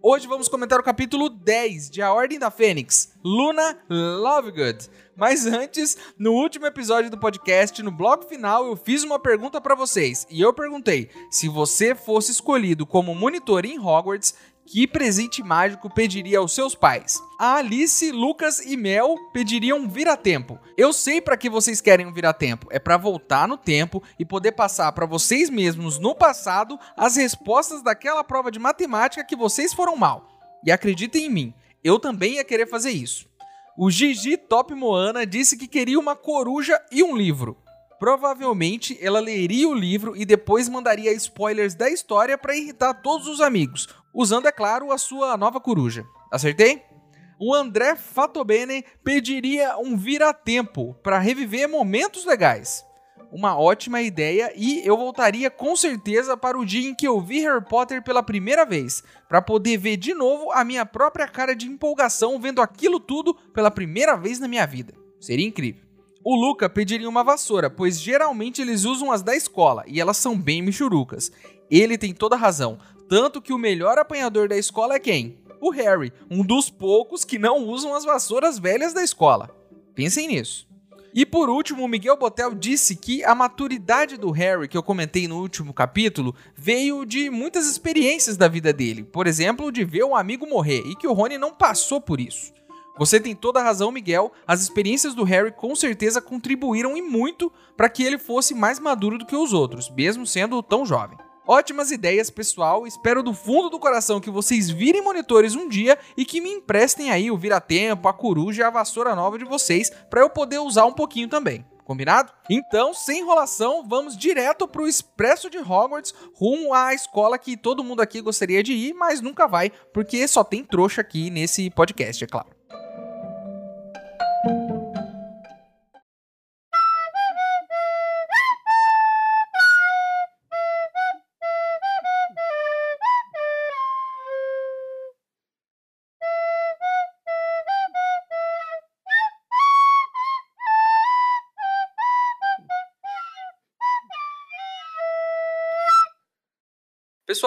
Hoje vamos comentar o capítulo 10 de A Ordem da Fênix, Luna Lovegood. Mas antes, no último episódio do podcast, no bloco final, eu fiz uma pergunta para vocês. E eu perguntei: se você fosse escolhido como monitor em Hogwarts, que presente mágico pediria aos seus pais? A Alice, Lucas e Mel pediriam vira-tempo. Eu sei para que vocês querem um vira-tempo. É para voltar no tempo e poder passar para vocês mesmos no passado as respostas daquela prova de matemática que vocês foram mal. E acreditem em mim, eu também ia querer fazer isso. O Gigi Top Moana disse que queria uma coruja e um livro. Provavelmente ela leria o livro e depois mandaria spoilers da história para irritar todos os amigos, usando, é claro, a sua nova coruja. Acertei? O André Fatobene pediria um vira-tempo para reviver momentos legais uma ótima ideia e eu voltaria com certeza para o dia em que eu vi Harry Potter pela primeira vez, para poder ver de novo a minha própria cara de empolgação vendo aquilo tudo pela primeira vez na minha vida. Seria incrível. O Luca pediria uma vassoura, pois geralmente eles usam as da escola e elas são bem michurucas. Ele tem toda razão, tanto que o melhor apanhador da escola é quem? O Harry, um dos poucos que não usam as vassouras velhas da escola. Pensem nisso. E por último, o Miguel Botel disse que a maturidade do Harry, que eu comentei no último capítulo, veio de muitas experiências da vida dele. Por exemplo, de ver um amigo morrer e que o Rony não passou por isso. Você tem toda a razão, Miguel. As experiências do Harry com certeza contribuíram e muito para que ele fosse mais maduro do que os outros, mesmo sendo tão jovem. Ótimas ideias, pessoal. Espero do fundo do coração que vocês virem monitores um dia e que me emprestem aí o vira-tempo, a coruja e a vassoura nova de vocês para eu poder usar um pouquinho também. Combinado? Então, sem enrolação, vamos direto pro Expresso de Hogwarts, rumo à escola que todo mundo aqui gostaria de ir, mas nunca vai, porque só tem trouxa aqui nesse podcast, é claro.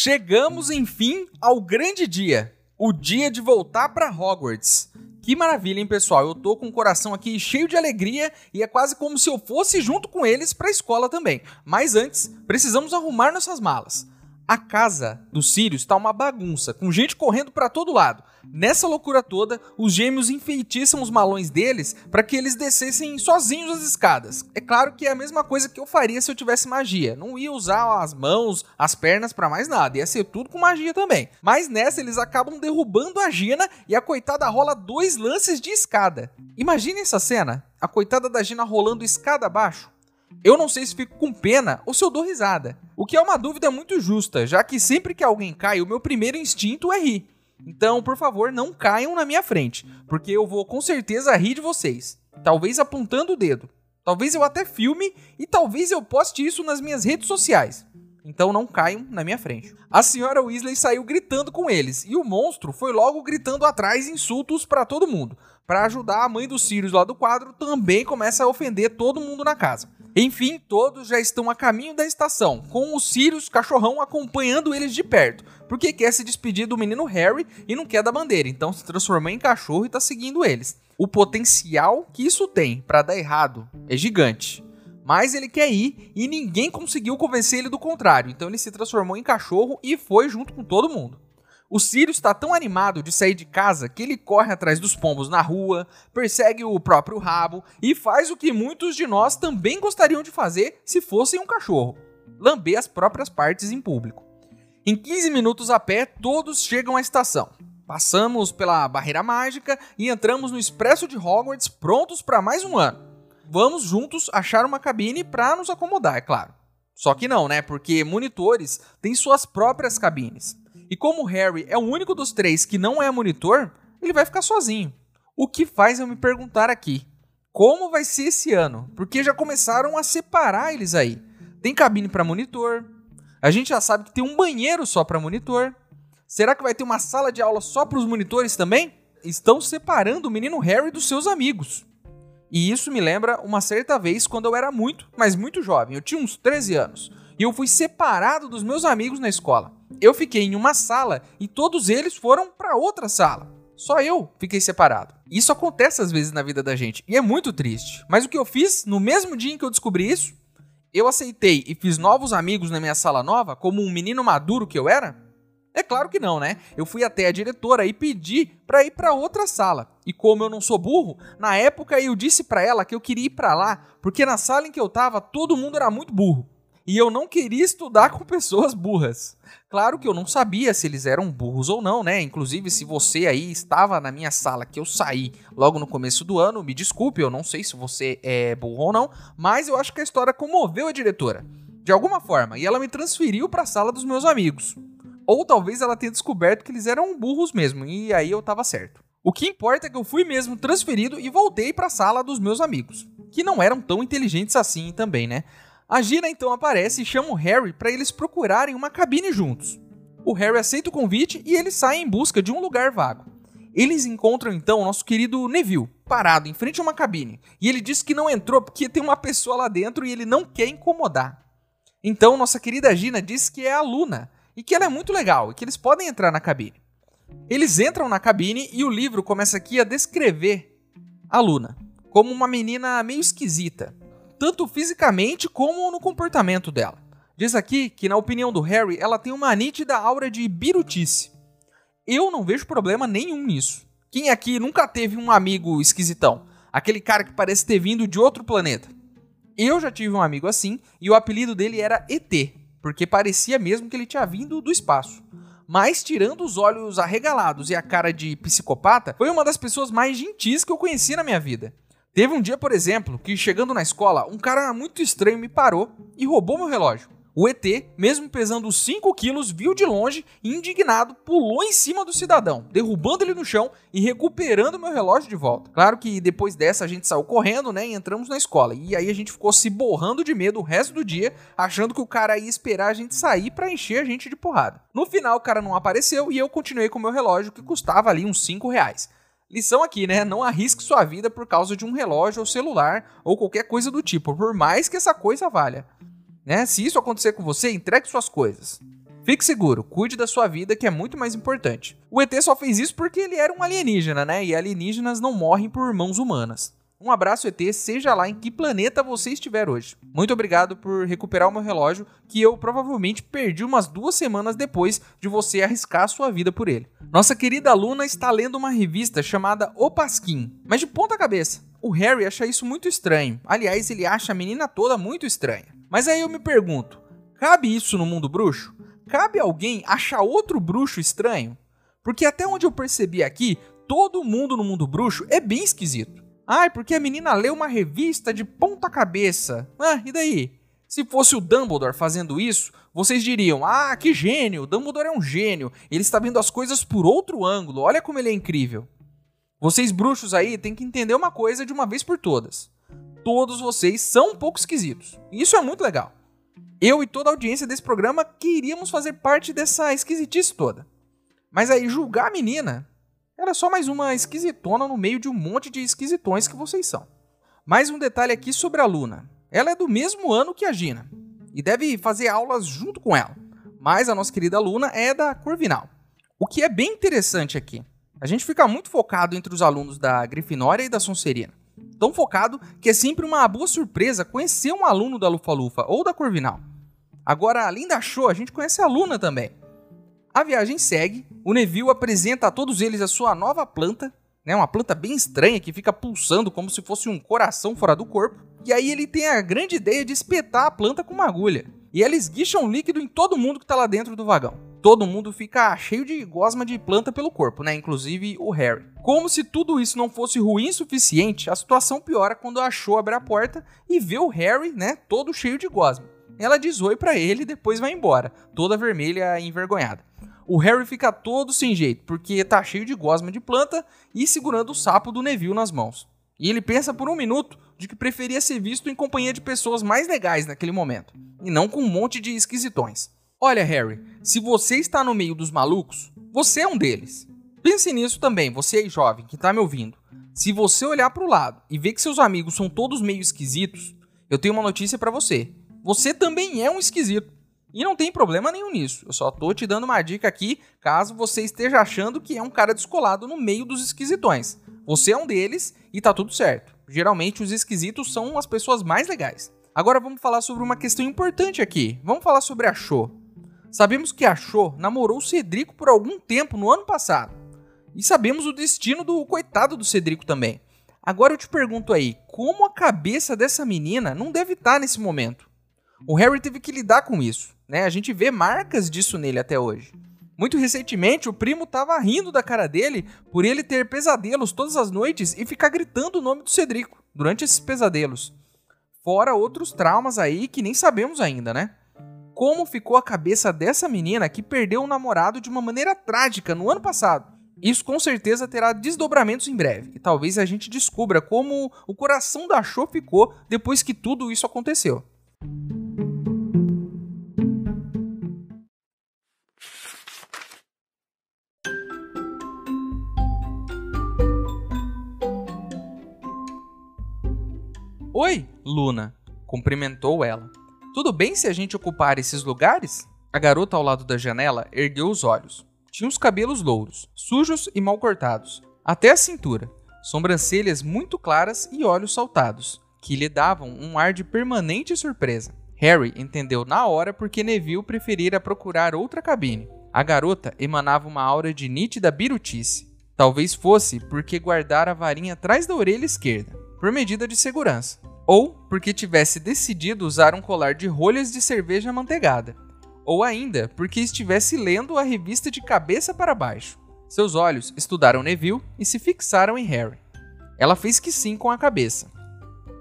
Chegamos, enfim, ao grande dia. O dia de voltar para Hogwarts. Que maravilha, hein, pessoal? Eu tô com o coração aqui cheio de alegria e é quase como se eu fosse junto com eles para a escola também. Mas antes, precisamos arrumar nossas malas. A casa do Sirius está uma bagunça, com gente correndo para todo lado. Nessa loucura toda, os gêmeos enfeitiçam os malões deles para que eles descessem sozinhos as escadas. É claro que é a mesma coisa que eu faria se eu tivesse magia. Não ia usar as mãos, as pernas para mais nada, ia ser tudo com magia também. Mas nessa eles acabam derrubando a Gina e a coitada rola dois lances de escada. Imagine essa cena, a coitada da Gina rolando escada abaixo. Eu não sei se fico com pena ou se eu dou risada. O que é uma dúvida muito justa, já que sempre que alguém cai, o meu primeiro instinto é rir. Então, por favor, não caiam na minha frente, porque eu vou com certeza rir de vocês. Talvez apontando o dedo. Talvez eu até filme e talvez eu poste isso nas minhas redes sociais. Então não caiam na minha frente. A senhora Weasley saiu gritando com eles e o monstro foi logo gritando atrás insultos para todo mundo. Para ajudar a mãe dos Sirius lá do quadro, também começa a ofender todo mundo na casa. Enfim, todos já estão a caminho da estação, com o Sirius cachorrão acompanhando eles de perto, porque quer se despedir do menino Harry e não quer da bandeira, então se transformou em cachorro e tá seguindo eles. O potencial que isso tem para dar errado é gigante. Mas ele quer ir e ninguém conseguiu convencer ele do contrário, então ele se transformou em cachorro e foi junto com todo mundo. O Sirius está tão animado de sair de casa que ele corre atrás dos pombos na rua, persegue o próprio rabo e faz o que muitos de nós também gostariam de fazer se fossem um cachorro: lamber as próprias partes em público. Em 15 minutos a pé, todos chegam à estação. Passamos pela barreira mágica e entramos no expresso de Hogwarts prontos para mais um ano. Vamos juntos achar uma cabine para nos acomodar, é claro. Só que não, né? Porque monitores têm suas próprias cabines. E como o Harry é o único dos três que não é monitor, ele vai ficar sozinho. O que faz eu me perguntar aqui: como vai ser esse ano? Porque já começaram a separar eles aí. Tem cabine para monitor. A gente já sabe que tem um banheiro só para monitor. Será que vai ter uma sala de aula só para os monitores também? Estão separando o menino Harry dos seus amigos. E isso me lembra uma certa vez quando eu era muito, mas muito jovem. Eu tinha uns 13 anos. E eu fui separado dos meus amigos na escola. Eu fiquei em uma sala e todos eles foram para outra sala. Só eu fiquei separado. Isso acontece às vezes na vida da gente e é muito triste. Mas o que eu fiz no mesmo dia em que eu descobri isso? Eu aceitei e fiz novos amigos na minha sala nova como um menino maduro que eu era? É claro que não, né? Eu fui até a diretora e pedi para ir para outra sala. E como eu não sou burro, na época eu disse para ela que eu queria ir para lá, porque na sala em que eu tava todo mundo era muito burro. E eu não queria estudar com pessoas burras. Claro que eu não sabia se eles eram burros ou não, né? Inclusive, se você aí estava na minha sala que eu saí logo no começo do ano, me desculpe, eu não sei se você é burro ou não, mas eu acho que a história comoveu a diretora. De alguma forma, e ela me transferiu para a sala dos meus amigos. Ou talvez ela tenha descoberto que eles eram burros mesmo, e aí eu tava certo. O que importa é que eu fui mesmo transferido e voltei para a sala dos meus amigos, que não eram tão inteligentes assim também, né? A Gina então aparece e chama o Harry para eles procurarem uma cabine juntos. O Harry aceita o convite e eles saem em busca de um lugar vago. Eles encontram então o nosso querido Neville, parado em frente a uma cabine, e ele diz que não entrou porque tem uma pessoa lá dentro e ele não quer incomodar. Então nossa querida Gina diz que é a Luna, e que ela é muito legal e que eles podem entrar na cabine. Eles entram na cabine e o livro começa aqui a descrever a Luna como uma menina meio esquisita, tanto fisicamente como no comportamento dela. Diz aqui que, na opinião do Harry, ela tem uma nítida aura de birutice. Eu não vejo problema nenhum nisso. Quem aqui nunca teve um amigo esquisitão? Aquele cara que parece ter vindo de outro planeta. Eu já tive um amigo assim e o apelido dele era ET, porque parecia mesmo que ele tinha vindo do espaço. Mas, tirando os olhos arregalados e a cara de psicopata, foi uma das pessoas mais gentis que eu conheci na minha vida. Teve um dia, por exemplo, que chegando na escola, um cara muito estranho me parou e roubou meu relógio. O ET, mesmo pesando 5 quilos, viu de longe e, indignado, pulou em cima do cidadão, derrubando ele no chão e recuperando meu relógio de volta. Claro que depois dessa a gente saiu correndo, né, e entramos na escola. E aí a gente ficou se borrando de medo o resto do dia, achando que o cara ia esperar a gente sair para encher a gente de porrada. No final, o cara não apareceu e eu continuei com meu relógio, que custava ali uns 5 reais. Lição aqui, né? Não arrisque sua vida por causa de um relógio ou celular ou qualquer coisa do tipo, por mais que essa coisa valha. Né? Se isso acontecer com você, entregue suas coisas. Fique seguro, cuide da sua vida, que é muito mais importante. O ET só fez isso porque ele era um alienígena, né? E alienígenas não morrem por mãos humanas. Um abraço, ET, seja lá em que planeta você estiver hoje. Muito obrigado por recuperar o meu relógio, que eu provavelmente perdi umas duas semanas depois de você arriscar sua vida por ele. Nossa querida aluna está lendo uma revista chamada O Pasquim, mas de ponta cabeça. O Harry acha isso muito estranho. Aliás, ele acha a menina toda muito estranha. Mas aí eu me pergunto: cabe isso no mundo bruxo? Cabe alguém achar outro bruxo estranho? Porque até onde eu percebi aqui, todo mundo no mundo bruxo é bem esquisito. Ai, porque a menina leu uma revista de ponta cabeça. Ah, e daí? Se fosse o Dumbledore fazendo isso, vocês diriam: Ah, que gênio! Dumbledore é um gênio. Ele está vendo as coisas por outro ângulo. Olha como ele é incrível. Vocês bruxos aí têm que entender uma coisa de uma vez por todas todos vocês são um pouco esquisitos. Isso é muito legal. Eu e toda a audiência desse programa queríamos fazer parte dessa esquisitice toda. Mas aí, julgar a menina era só mais uma esquisitona no meio de um monte de esquisitões que vocês são. Mais um detalhe aqui sobre a Luna. Ela é do mesmo ano que a Gina e deve fazer aulas junto com ela. Mas a nossa querida Luna é da Corvinal. O que é bem interessante aqui. A gente fica muito focado entre os alunos da Grifinória e da Sonserina tão focado que é sempre uma boa surpresa conhecer um aluno da Lufa-Lufa ou da Corvinal. Agora, além da show, a gente conhece a Luna também. A viagem segue, o Neville apresenta a todos eles a sua nova planta, né, uma planta bem estranha que fica pulsando como se fosse um coração fora do corpo. E aí ele tem a grande ideia de espetar a planta com uma agulha. E ela esguicha um líquido em todo mundo que está lá dentro do vagão. todo mundo fica cheio de gosma de planta pelo corpo, né? Inclusive o Harry. Como se tudo isso não fosse ruim o suficiente, a situação piora quando a Cho abre a porta e vê o Harry, né, todo cheio de gosma. Ela diz oi para ele e depois vai embora, toda vermelha e envergonhada. O Harry fica todo sem jeito, porque tá cheio de gosma de planta e segurando o sapo do Neville nas mãos. E ele pensa por um minuto de que preferia ser visto em companhia de pessoas mais legais naquele momento, e não com um monte de esquisitões. Olha, Harry, se você está no meio dos malucos, você é um deles. Pense nisso também, você aí jovem que está me ouvindo. Se você olhar para o lado e ver que seus amigos são todos meio esquisitos, eu tenho uma notícia para você. Você também é um esquisito. E não tem problema nenhum nisso. Eu só tô te dando uma dica aqui, caso você esteja achando que é um cara descolado no meio dos esquisitões. Você é um deles e tá tudo certo. Geralmente os esquisitos são as pessoas mais legais. Agora vamos falar sobre uma questão importante aqui. Vamos falar sobre a Cho. Sabemos que a Cho namorou o Cedrico por algum tempo no ano passado. E sabemos o destino do coitado do Cedrico também. Agora eu te pergunto aí, como a cabeça dessa menina não deve estar tá nesse momento? O Harry teve que lidar com isso. Né? A gente vê marcas disso nele até hoje. Muito recentemente, o primo tava rindo da cara dele por ele ter pesadelos todas as noites e ficar gritando o nome do Cedrico durante esses pesadelos. Fora outros traumas aí que nem sabemos ainda, né? Como ficou a cabeça dessa menina que perdeu o namorado de uma maneira trágica no ano passado? Isso com certeza terá desdobramentos em breve, e talvez a gente descubra como o coração da Cho ficou depois que tudo isso aconteceu. Oi, Luna, cumprimentou ela. Tudo bem se a gente ocupar esses lugares? A garota ao lado da janela ergueu os olhos. Tinha os cabelos louros, sujos e mal cortados, até a cintura, sobrancelhas muito claras e olhos saltados, que lhe davam um ar de permanente surpresa. Harry entendeu na hora porque Neville preferira procurar outra cabine. A garota emanava uma aura de nítida birutice. Talvez fosse porque guardara a varinha atrás da orelha esquerda, por medida de segurança ou porque tivesse decidido usar um colar de rolhas de cerveja amanteigada, ou ainda porque estivesse lendo a revista de cabeça para baixo. Seus olhos estudaram Neville e se fixaram em Harry. Ela fez que sim com a cabeça.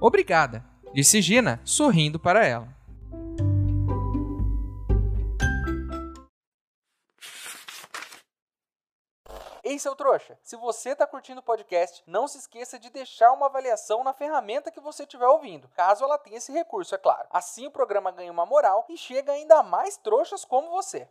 Obrigada, disse Gina, sorrindo para ela. Ei, seu trouxa, se você está curtindo o podcast, não se esqueça de deixar uma avaliação na ferramenta que você estiver ouvindo, caso ela tenha esse recurso, é claro. Assim o programa ganha uma moral e chega ainda mais trouxas como você.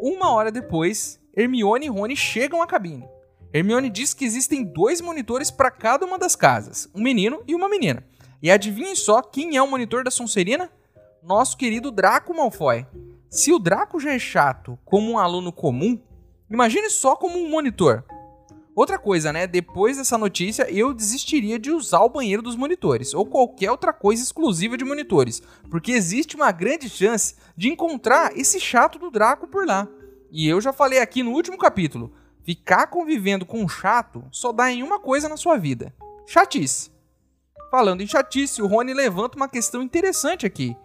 Uma hora depois, Hermione e Rony chegam à cabine. Hermione diz que existem dois monitores para cada uma das casas, um menino e uma menina. E adivinhem só quem é o monitor da Sonserina? Nosso querido Draco Malfoy. Se o Draco já é chato como um aluno comum, imagine só como um monitor. Outra coisa, né? Depois dessa notícia, eu desistiria de usar o banheiro dos monitores ou qualquer outra coisa exclusiva de monitores, porque existe uma grande chance de encontrar esse chato do Draco por lá. E eu já falei aqui no último capítulo: ficar convivendo com um chato só dá em uma coisa na sua vida: chatice. Falando em chatice, o Rony levanta uma questão interessante aqui.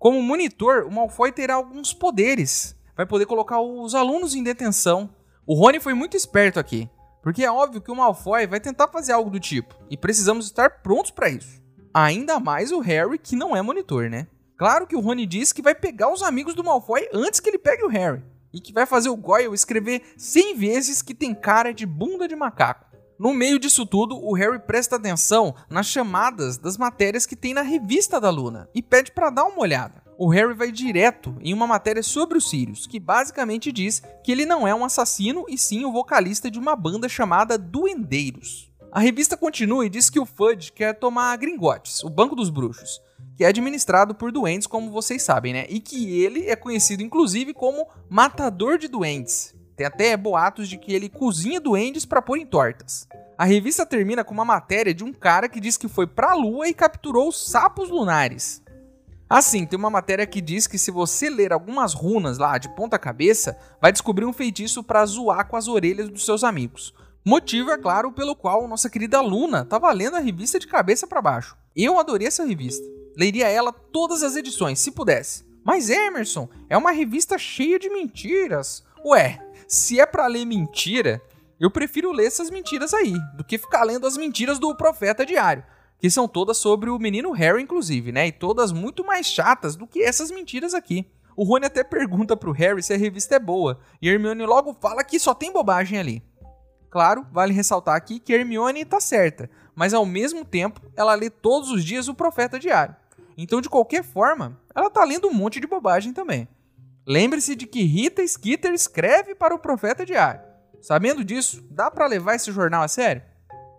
Como monitor, o Malfoy terá alguns poderes. Vai poder colocar os alunos em detenção. O Rony foi muito esperto aqui, porque é óbvio que o Malfoy vai tentar fazer algo do tipo, e precisamos estar prontos para isso. Ainda mais o Harry, que não é monitor, né? Claro que o Rony diz que vai pegar os amigos do Malfoy antes que ele pegue o Harry, e que vai fazer o Goyle escrever 100 vezes que tem cara de bunda de macaco. No meio disso tudo, o Harry presta atenção nas chamadas das matérias que tem na revista da Luna e pede para dar uma olhada. O Harry vai direto em uma matéria sobre o Sirius, que basicamente diz que ele não é um assassino e sim o vocalista de uma banda chamada Duendeiros. A revista continua e diz que o Fudge quer tomar Gringotes, o Banco dos Bruxos, que é administrado por duendes, como vocês sabem, né? E que ele é conhecido inclusive como Matador de Duendes. Tem até boatos de que ele cozinha duendes para pôr em tortas. A revista termina com uma matéria de um cara que diz que foi para a lua e capturou sapos lunares. Assim, tem uma matéria que diz que se você ler algumas runas lá de ponta cabeça, vai descobrir um feitiço para zoar com as orelhas dos seus amigos. Motivo, é claro, pelo qual nossa querida Luna estava lendo a revista de cabeça para baixo. Eu adorei essa revista. Leria ela todas as edições, se pudesse. Mas Emerson, é uma revista cheia de mentiras. Ué, se é para ler mentira, eu prefiro ler essas mentiras aí, do que ficar lendo as mentiras do Profeta Diário, que são todas sobre o menino Harry, inclusive, né? E todas muito mais chatas do que essas mentiras aqui. O Rony até pergunta pro Harry se a revista é boa, e Hermione logo fala que só tem bobagem ali. Claro, vale ressaltar aqui que Hermione tá certa, mas ao mesmo tempo ela lê todos os dias o Profeta Diário. Então, de qualquer forma, ela tá lendo um monte de bobagem também. Lembre-se de que Rita Skeeter escreve para o Profeta Diário. Sabendo disso, dá para levar esse jornal a sério?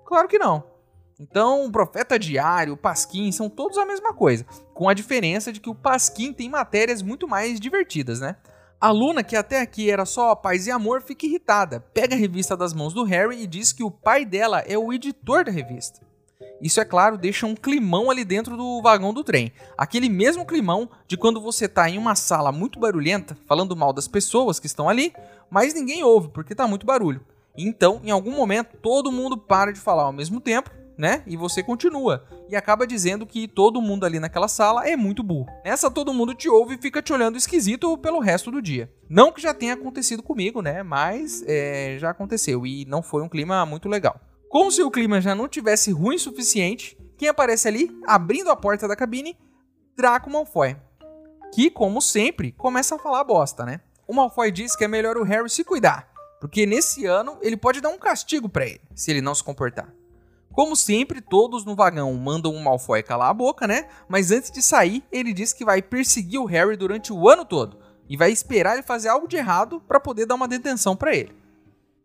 Claro que não. Então, o Profeta Diário, o Pasquim são todos a mesma coisa, com a diferença de que o Pasquim tem matérias muito mais divertidas, né? A Luna, que até aqui era só paz e amor, fica irritada, pega a revista das mãos do Harry e diz que o pai dela é o editor da revista. Isso, é claro, deixa um climão ali dentro do vagão do trem. Aquele mesmo climão de quando você está em uma sala muito barulhenta, falando mal das pessoas que estão ali, mas ninguém ouve porque está muito barulho. Então, em algum momento, todo mundo para de falar ao mesmo tempo, né? E você continua. E acaba dizendo que todo mundo ali naquela sala é muito burro. Nessa, todo mundo te ouve e fica te olhando esquisito pelo resto do dia. Não que já tenha acontecido comigo, né? Mas é, já aconteceu e não foi um clima muito legal. Como se o clima já não tivesse ruim o suficiente, quem aparece ali, abrindo a porta da cabine? Draco Malfoy. Que, como sempre, começa a falar bosta, né? O Malfoy diz que é melhor o Harry se cuidar, porque nesse ano ele pode dar um castigo para ele, se ele não se comportar. Como sempre, todos no vagão mandam o Malfoy calar a boca, né? Mas antes de sair, ele diz que vai perseguir o Harry durante o ano todo e vai esperar ele fazer algo de errado para poder dar uma detenção para ele.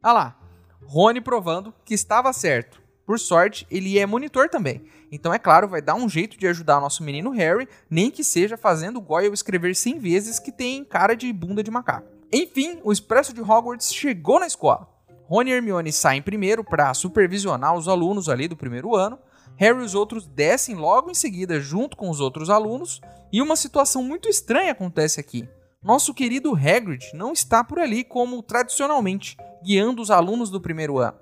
Ah lá, Rony provando que estava certo. Por sorte, ele é monitor também. Então, é claro, vai dar um jeito de ajudar nosso menino Harry, nem que seja fazendo o Goyle escrever 100 vezes que tem cara de bunda de macaco. Enfim, o Expresso de Hogwarts chegou na escola. Rony e Hermione saem primeiro para supervisionar os alunos ali do primeiro ano. Harry e os outros descem logo em seguida junto com os outros alunos. E uma situação muito estranha acontece aqui. Nosso querido Hagrid não está por ali como tradicionalmente guiando os alunos do primeiro ano.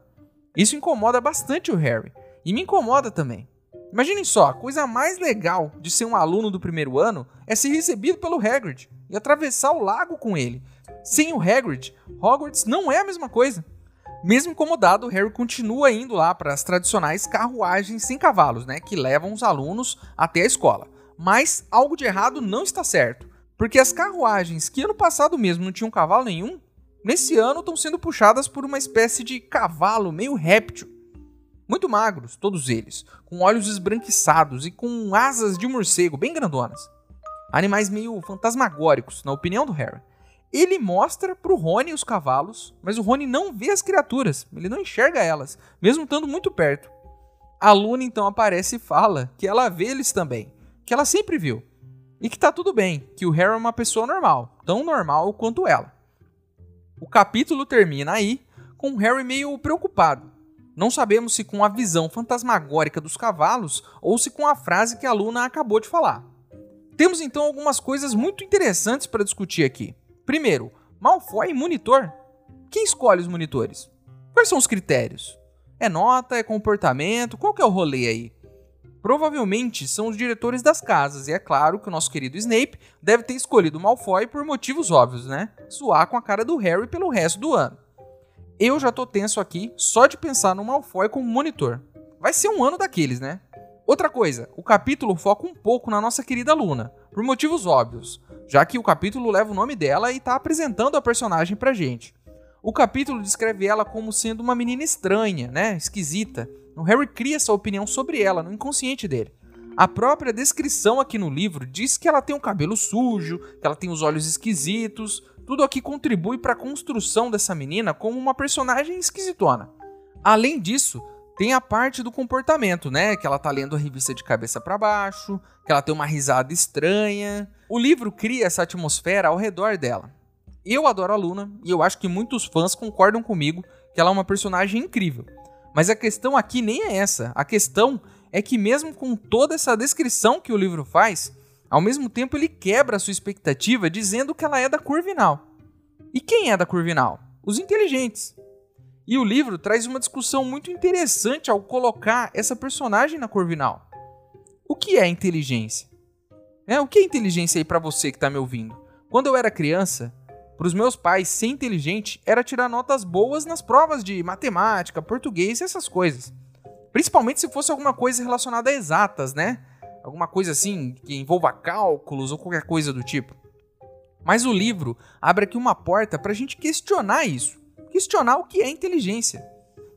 Isso incomoda bastante o Harry, e me incomoda também. Imaginem só, a coisa mais legal de ser um aluno do primeiro ano é ser recebido pelo Hagrid e atravessar o lago com ele. Sem o Hagrid, Hogwarts não é a mesma coisa. Mesmo incomodado, Harry continua indo lá para as tradicionais carruagens sem cavalos, né, que levam os alunos até a escola. Mas algo de errado não está certo, porque as carruagens que ano passado mesmo não tinham cavalo nenhum, nesse ano estão sendo puxadas por uma espécie de cavalo meio réptil. Muito magros, todos eles, com olhos esbranquiçados e com asas de morcego bem grandonas. Animais meio fantasmagóricos, na opinião do Harry. Ele mostra pro Rony os cavalos, mas o Rony não vê as criaturas, ele não enxerga elas, mesmo estando muito perto. A Luna então aparece e fala que ela vê eles também, que ela sempre viu. E que tá tudo bem, que o Harry é uma pessoa normal, tão normal quanto ela. O capítulo termina aí com Harry meio preocupado. Não sabemos se com a visão fantasmagórica dos cavalos ou se com a frase que a Luna acabou de falar. Temos então algumas coisas muito interessantes para discutir aqui. Primeiro, Malfoy e monitor. Quem escolhe os monitores? Quais são os critérios? É nota, é comportamento? Qual que é o rolê aí? Provavelmente são os diretores das casas, e é claro que o nosso querido Snape deve ter escolhido Malfoy por motivos óbvios, né? Zoar com a cara do Harry pelo resto do ano. Eu já tô tenso aqui só de pensar no Malfoy como monitor. Vai ser um ano daqueles, né? Outra coisa, o capítulo foca um pouco na nossa querida Luna, por motivos óbvios, já que o capítulo leva o nome dela e tá apresentando a personagem pra gente. O capítulo descreve ela como sendo uma menina estranha, né? Esquisita, Harry cria essa opinião sobre ela no inconsciente dele. A própria descrição aqui no livro diz que ela tem um cabelo sujo, que ela tem os olhos esquisitos. Tudo aqui contribui para a construção dessa menina como uma personagem esquisitona. Além disso, tem a parte do comportamento, né? Que ela tá lendo a revista de cabeça para baixo, que ela tem uma risada estranha. O livro cria essa atmosfera ao redor dela. Eu adoro a Luna e eu acho que muitos fãs concordam comigo que ela é uma personagem incrível. Mas a questão aqui nem é essa. A questão é que, mesmo com toda essa descrição que o livro faz, ao mesmo tempo ele quebra a sua expectativa dizendo que ela é da Curvinal. E quem é da Curvinal? Os inteligentes. E o livro traz uma discussão muito interessante ao colocar essa personagem na Corvinal. O que é inteligência? É, o que é inteligência aí para você que tá me ouvindo? Quando eu era criança, para os meus pais, ser inteligente era tirar notas boas nas provas de matemática, português e essas coisas. Principalmente se fosse alguma coisa relacionada a exatas, né? Alguma coisa assim que envolva cálculos ou qualquer coisa do tipo. Mas o livro abre aqui uma porta para a gente questionar isso. Questionar o que é inteligência.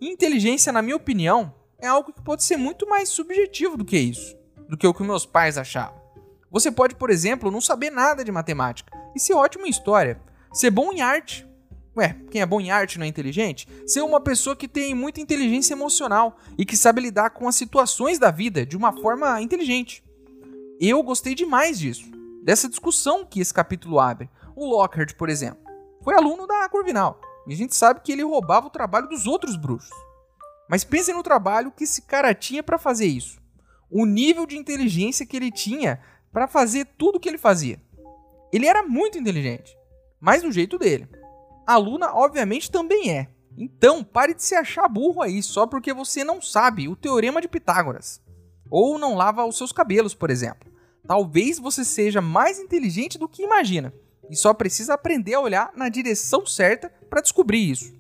E inteligência, na minha opinião, é algo que pode ser muito mais subjetivo do que isso, do que o que meus pais achavam. Você pode, por exemplo, não saber nada de matemática e ser ótimo em história, ser bom em arte. Ué, quem é bom em arte não é inteligente? Ser uma pessoa que tem muita inteligência emocional e que sabe lidar com as situações da vida de uma forma inteligente. Eu gostei demais disso, dessa discussão que esse capítulo abre. O Lockhart, por exemplo, foi aluno da Corvinal e a gente sabe que ele roubava o trabalho dos outros bruxos. Mas pensem no trabalho que esse cara tinha para fazer isso. O nível de inteligência que ele tinha para fazer tudo o que ele fazia. Ele era muito inteligente, mas do jeito dele. A Luna, obviamente, também é. Então, pare de se achar burro aí só porque você não sabe o teorema de Pitágoras. Ou não lava os seus cabelos, por exemplo. Talvez você seja mais inteligente do que imagina e só precisa aprender a olhar na direção certa para descobrir isso.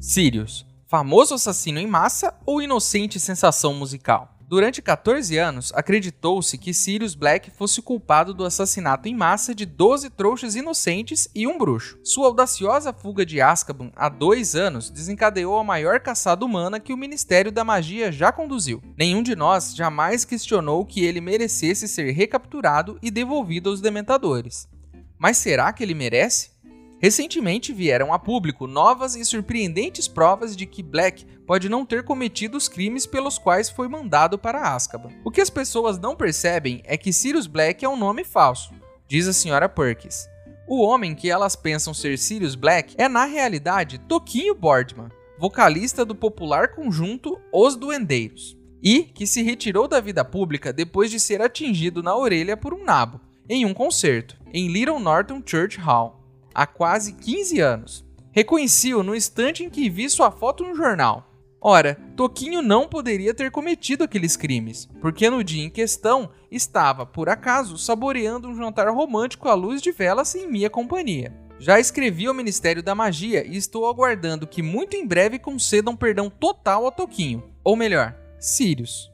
Sirius, famoso assassino em massa ou inocente sensação musical? Durante 14 anos, acreditou-se que Sirius Black fosse culpado do assassinato em massa de 12 trouxas inocentes e um bruxo. Sua audaciosa fuga de Azkaban há dois anos desencadeou a maior caçada humana que o Ministério da Magia já conduziu. Nenhum de nós jamais questionou que ele merecesse ser recapturado e devolvido aos Dementadores. Mas será que ele merece? Recentemente vieram a público novas e surpreendentes provas de que Black pode não ter cometido os crimes pelos quais foi mandado para Azkaban. O que as pessoas não percebem é que Sirius Black é um nome falso, diz a senhora Perkins. O homem que elas pensam ser Sirius Black é na realidade Toquinho Boardman, vocalista do popular conjunto Os Duendeiros, e que se retirou da vida pública depois de ser atingido na orelha por um nabo, em um concerto, em Little Norton Church Hall há quase 15 anos. Reconheci-o no instante em que vi sua foto no jornal. Ora, Toquinho não poderia ter cometido aqueles crimes, porque no dia em questão estava, por acaso, saboreando um jantar romântico à luz de velas em minha companhia. Já escrevi ao Ministério da Magia e estou aguardando que muito em breve concedam perdão total a Toquinho, ou melhor, Sirius.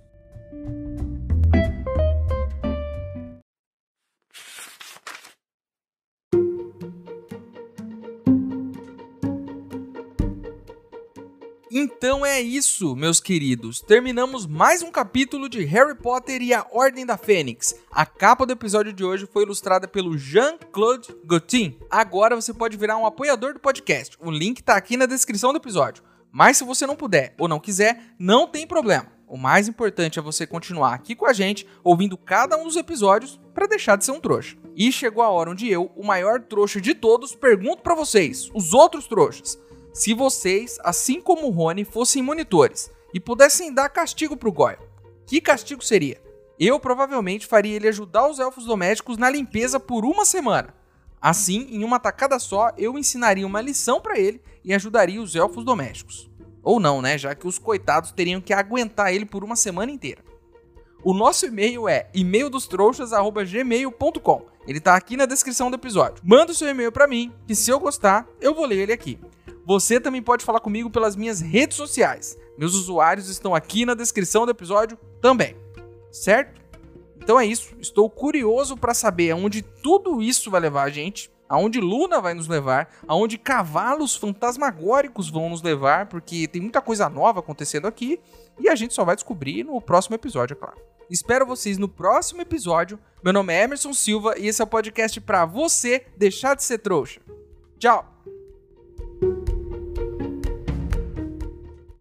Então é isso, meus queridos. Terminamos mais um capítulo de Harry Potter e a Ordem da Fênix. A capa do episódio de hoje foi ilustrada pelo Jean-Claude Gaultin. Agora você pode virar um apoiador do podcast. O link tá aqui na descrição do episódio. Mas se você não puder ou não quiser, não tem problema. O mais importante é você continuar aqui com a gente, ouvindo cada um dos episódios para deixar de ser um trouxa. E chegou a hora onde eu, o maior trouxa de todos, pergunto para vocês, os outros trouxas, se vocês, assim como o Rony, fossem monitores e pudessem dar castigo pro Goyle, que castigo seria? Eu provavelmente faria ele ajudar os elfos domésticos na limpeza por uma semana. Assim, em uma tacada só, eu ensinaria uma lição para ele e ajudaria os elfos domésticos. Ou não, né? Já que os coitados teriam que aguentar ele por uma semana inteira. O nosso e-mail é e-maildostrouxas@gmail.com. Ele tá aqui na descrição do episódio. Manda o seu e-mail para mim, que se eu gostar, eu vou ler ele aqui. Você também pode falar comigo pelas minhas redes sociais. Meus usuários estão aqui na descrição do episódio também. Certo? Então é isso. Estou curioso para saber aonde tudo isso vai levar a gente, aonde Luna vai nos levar, aonde cavalos fantasmagóricos vão nos levar, porque tem muita coisa nova acontecendo aqui e a gente só vai descobrir no próximo episódio, é claro. Espero vocês no próximo episódio. Meu nome é Emerson Silva e esse é o podcast para você deixar de ser trouxa. Tchau.